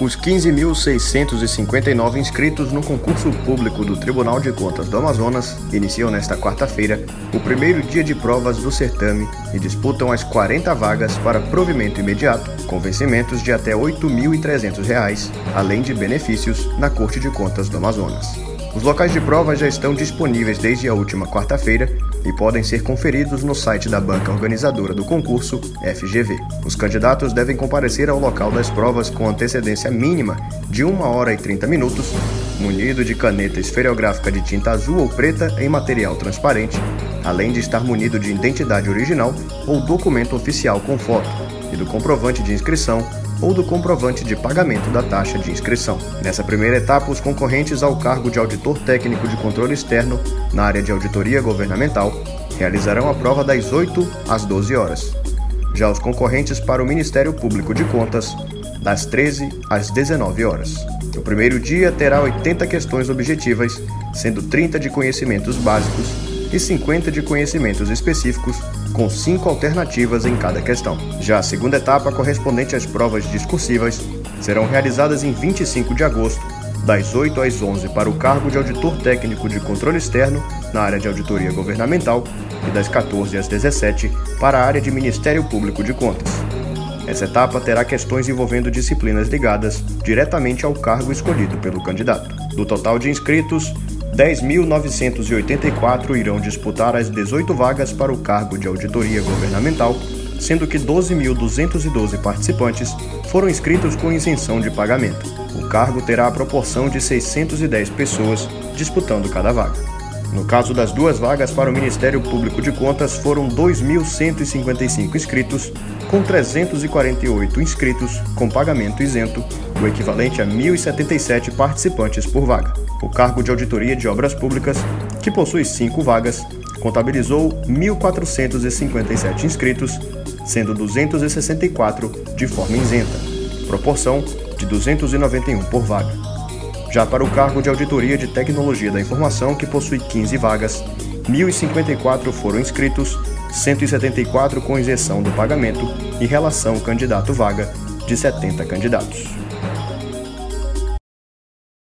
Os 15.659 inscritos no concurso público do Tribunal de Contas do Amazonas iniciam nesta quarta-feira o primeiro dia de provas do certame e disputam as 40 vagas para provimento imediato, com vencimentos de até R$ 8.300, além de benefícios na Corte de Contas do Amazonas. Os locais de prova já estão disponíveis desde a última quarta-feira e podem ser conferidos no site da banca organizadora do concurso, FGV. Os candidatos devem comparecer ao local das provas com antecedência mínima de 1 hora e 30 minutos, munido de caneta esferográfica de tinta azul ou preta em material transparente, além de estar munido de identidade original ou documento oficial com foto e do comprovante de inscrição ou do comprovante de pagamento da taxa de inscrição. Nessa primeira etapa, os concorrentes ao cargo de auditor técnico de controle externo na área de auditoria governamental realizarão a prova das 8 às 12 horas. Já os concorrentes para o Ministério Público de Contas, das 13 às 19 horas. O primeiro dia terá 80 questões objetivas, sendo 30 de conhecimentos básicos e 50 de conhecimentos específicos com cinco alternativas em cada questão. Já a segunda etapa, correspondente às provas discursivas, serão realizadas em 25 de agosto, das 8 às 11 para o cargo de auditor técnico de controle externo na área de auditoria governamental e das 14 às 17 para a área de Ministério Público de Contas. Essa etapa terá questões envolvendo disciplinas ligadas diretamente ao cargo escolhido pelo candidato. Do total de inscritos, 10.984 irão disputar as 18 vagas para o cargo de auditoria governamental, sendo que 12.212 participantes foram inscritos com isenção de pagamento. O cargo terá a proporção de 610 pessoas disputando cada vaga. No caso das duas vagas para o Ministério Público de Contas, foram 2.155 inscritos, com 348 inscritos com pagamento isento, o equivalente a 1.077 participantes por vaga. O cargo de auditoria de obras públicas, que possui cinco vagas, contabilizou 1.457 inscritos, sendo 264 de forma isenta, proporção de 291 por vaga. Já para o cargo de auditoria de tecnologia da informação, que possui 15 vagas, 1.054 foram inscritos, 174 com isenção do pagamento e relação candidato-vaga de 70 candidatos.